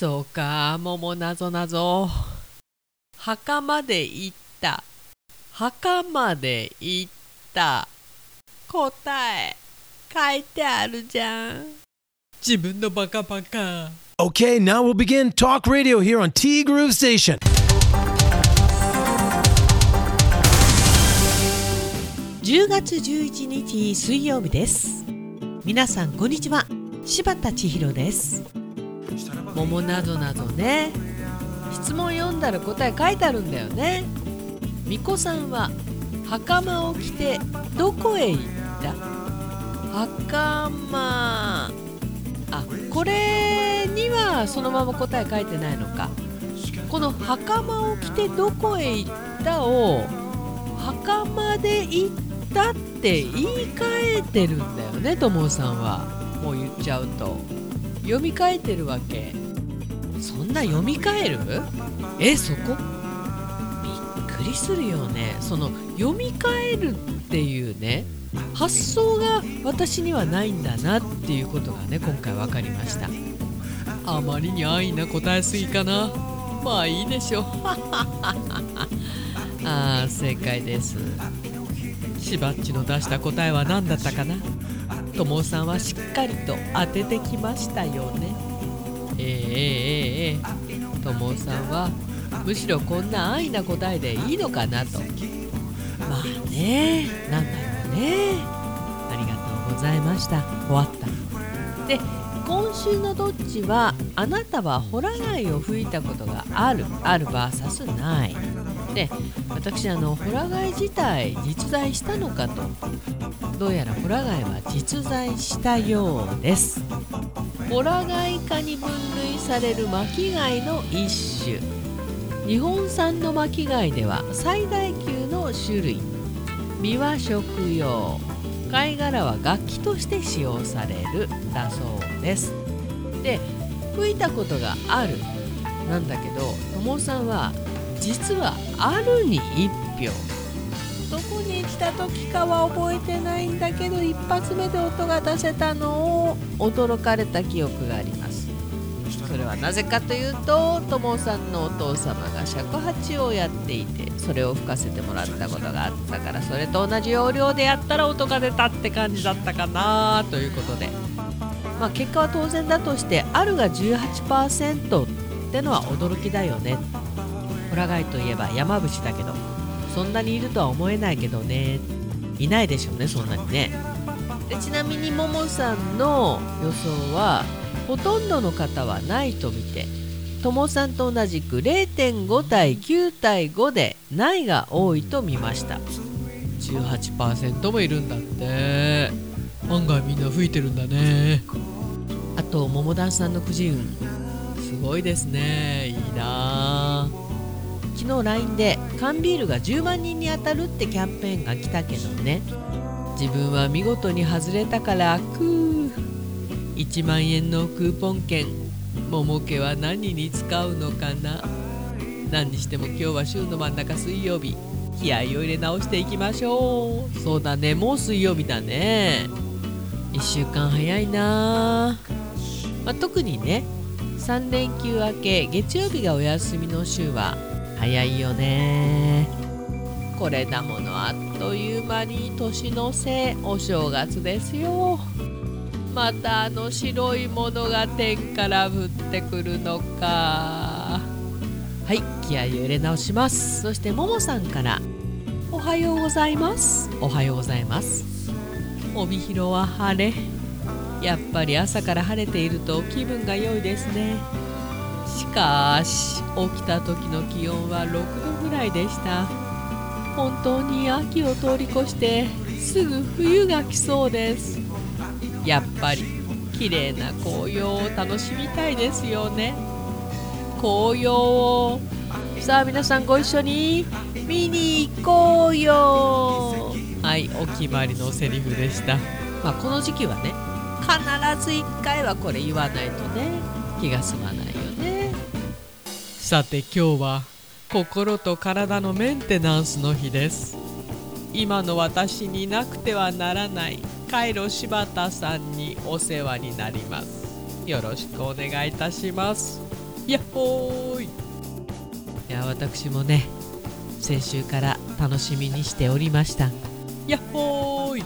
そうか。桃なぞなぞ墓まで行った。墓まで行った。答え。書いてあるじゃん。自分のバカバカ。Okay, now we'll begin talk radio here on T Groove Station. 10月11日水曜日です。皆さんこんにちは。柴田千尋です桃などなどね。質問読んだら答え書いてあるんだよね。みこさんは袴を着てどこへ行った？袴。あこれにはそのまま答え書いてないのか。この袴を着てどこへ行ったを袴で行ったって言い換えてるんだよねともさんは。もう言っちゃうと。読み替えてるわけ？そんな読み替える？えそこ？びっくりするよね。その読み替えるっていうね発想が私にはないんだなっていうことがね今回分かりました。あまりに安易な答えすぎかな。まあいいでしょう。あー正解です。しばっちの出した答えは何だったかな？ともさんはしっかりと当ててきましたよね。えー、えー、え、えー、ともさんはむしろこんな安易な答えでいいのかなと。まあねなんだろうね。ありがとうございました。終わった。で今週のどっちはあなたはホラ貝を吹いたことがあるある VS ない。で私あのホラ貝自体実在したのかとどうやらホラ貝は実在したようです。ホラ貝科に分類される巻貝の一種。日本産の巻貝では最大級の種類。実は食用。貝殻は楽器として使用されるだそうです。で吹いたことがある。なんだけど友さんは実はあるに1票。どこに来た時かは覚えてないんだけど一発目で音が出せたのを驚かれた記憶があります。それはなぜかというと友さんのお父様が尺八をやっていてそれを吹かせてもらったことがあったからそれと同じ要領でやったら音が出たって感じだったかなということで。まあ結果は当然だとしてあるが18%ってのは驚きだよね。ホラガイといえば山伏だけど。そんなにいるとは思えないけどね。いないでしょうねそんなにね。でちなみにももさんの予想はほとんどの方はないと見てともさんと同じく0.5対9対5でないが多いと見ました。18%もいるんだって。案外みんな吹いてるんだね。あと桃団さんのくじ運。すごいですね。いいな昨日 LINE で缶ビールが10万人に当たるってキャンペーンが来たけどね。自分は見事に外れたからくー。1万円のクーポン券。桃家は何に使うのかな。何にしても今日は週の真ん中水曜日。気合を入れ直していきましょう。そうだね。もう水曜日だね。1週間早いな、まあ、特にね3連休明け月曜日がお休みの週は早いよね。これだものあっという間に年の瀬お正月ですよ。またあの白いものが天から降ってくるのか。はい気合を入れ直します。そしてももさんからおはようございますおはようございます。帯広は晴れ。やっぱり朝から晴れていると気分が良いですね。しかし起きた時の気温は6度ぐらいでした。本当に秋を通り越してすぐ冬が来そうです。やっぱり綺麗な紅葉を楽しみたいですよね。紅葉を。さあ皆さんご一緒に見に行こうよ。はいお決まりのセリフでした、まあ、この時期はね必ず1回はこれ言わないとね気が済まない。さて今日は心と体のメンテナンスの日です。今の私になくてはならないカイロ柴田さんにお世話になります。よろしくお願いいたします。やっほーい。いや私もね先週から楽しみにしておりました。やっほーい。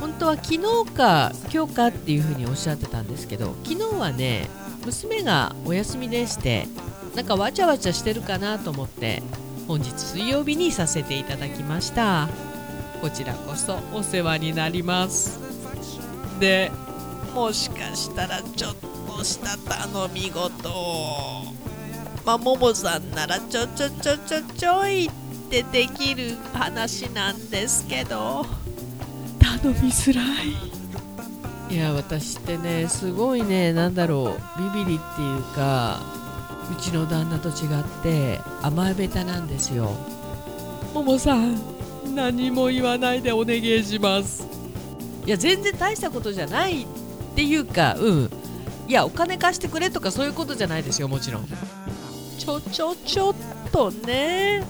本当は昨日か今日かっていうふうにおっしゃってたんですけど昨日はね娘がお休みでしてなんかわちゃわちゃしてるかなと思って本日水曜日にさせていただきました。こちらこそお世話になります。でもしかしたらちょっとした頼み事を。まあももさんならちょちょちょちょちょいってできる話なんですけど。頼みづらい。いや私ってねすごいねなんだろうビビリっていうかうちの旦那と違って甘えべたなんですよ。ももさん何も言わないでお願いします。いや全然大したことじゃないっていうかうん。いやお金貸してくれとかそういうことじゃないですよもちろん。ちょちょちょっとね。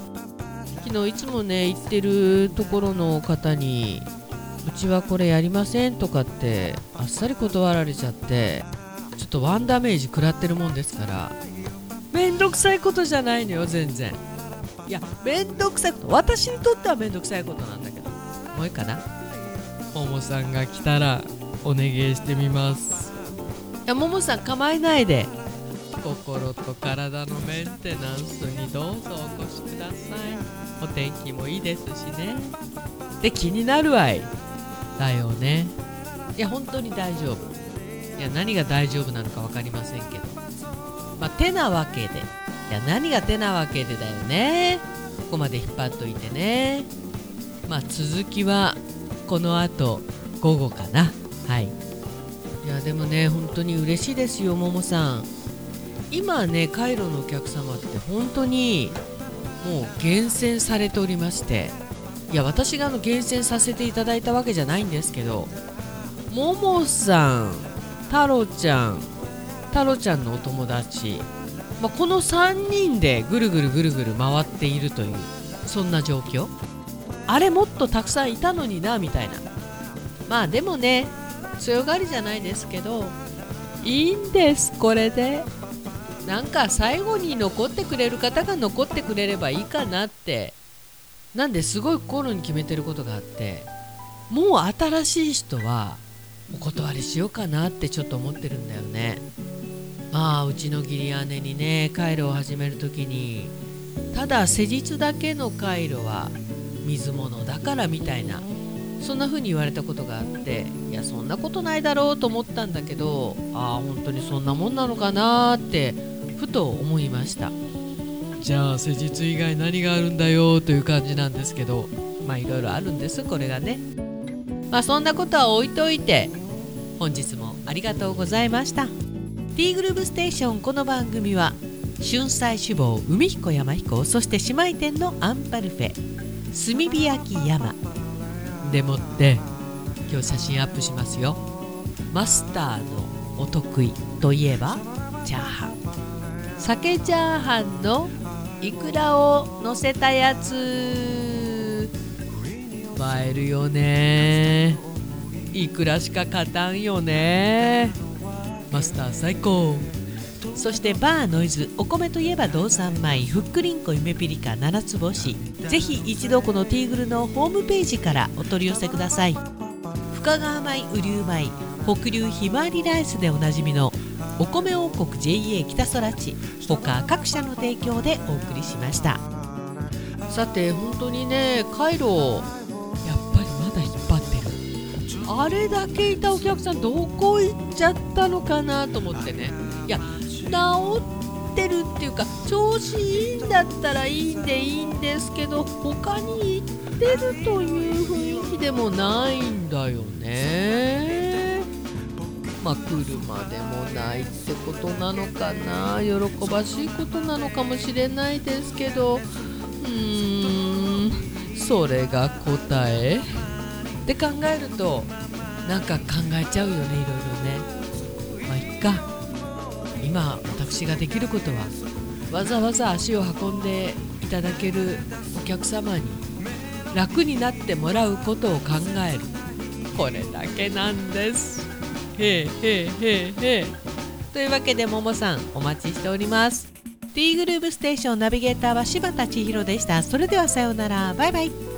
昨日いつもね行ってるところの方にうちはこれやりませんとかってあっさり断られちゃってちょっとワンダメージ食らってるもんですからめんどくさいことじゃないのよ全然。いやめんどくさいこと私にとってはめんどくさいことなんだけど。もういいかな？ももさんが来たらお願いしてみます。いやももさん構えないで。心と体のメンテナンスにどうぞお越しください。お天気もいいですしね。で気になるわい。だよね。いや本当に大丈夫。いや何が大丈夫なのか分かりませんけどまあ手なわけで。いや何が手なわけでだよね。ここまで引っ張っといてね。まあ続きはこの後午後かな。はい。いやでもね本当に嬉しいですよももさん。今ねカイロのお客様って本当にもう厳選されておりまして。いや私があの厳選させていただいたわけじゃないんですけどももさん太郎ちゃん太郎ちゃんのお友達、まあ、この3人でぐるぐるぐるぐる回っているというそんな状況。あれもっとたくさんいたのになみたいな。まあでもね強がりじゃないですけどいいんですこれで。なんか最後に残ってくれる方が残ってくれればいいかなって。なんですごい心に決めてることがあって。もう新しい人はお断りしようかなってちょっと思ってるんだよね。まあうちの義理姉にね回路を始める時にただ施術だけの回路は水物だからみたいなそんな風に言われたことがあっていやそんなことないだろうと思ったんだけどああ本当にそんなもんなのかなってふと思いました。じゃあ施術以外何があるんだよという感じなんですけど。まあいろいろあるんですこれがね。まあそんなことは置いといて本日もありがとうございました T グループステーションこの番組は春菜志望海彦山彦そして姉妹店のアンパルフェ炭火焼き山。でもって今日写真アップしますよ。マスターのお得意といえばチャーハン。鮭チャーハンのイクラを乗せたやつ。映えるよね。いくらしか勝たんよね。マスター最高。そしてバーノイズお米といえば道産米ふっくりんこ夢ピリカ七つ星。ぜひ一度このティーグルのホームページからお取り寄せください。深川米雨竜米北流ひまわりライスでおなじみのお米王国 JA 北空地。他各社の提供でお送りしました。さて本当にね回路やっぱりまだ引っ張ってる。あれだけいたお客さんどこ行っちゃったのかなと思ってね。いや治ってるっていうか調子いいんだったらいいんでいいんですけど他に行ってるという雰囲気でもないんだよね。まあ来るまでもないってことなのかな。喜ばしいことなのかもしれないですけど。うーん。それが答え。って考えるとなんか考えちゃうよねいろいろね。まあいっか。今私ができることはわざわざ足を運んでいただけるお客様に楽になってもらうことを考える。これだけなんです。へえへえへえへえ。というわけでももさんお待ちしております。T グルーブステーションナビゲーターは柴田千尋でした。それではさようなら。バイバイ。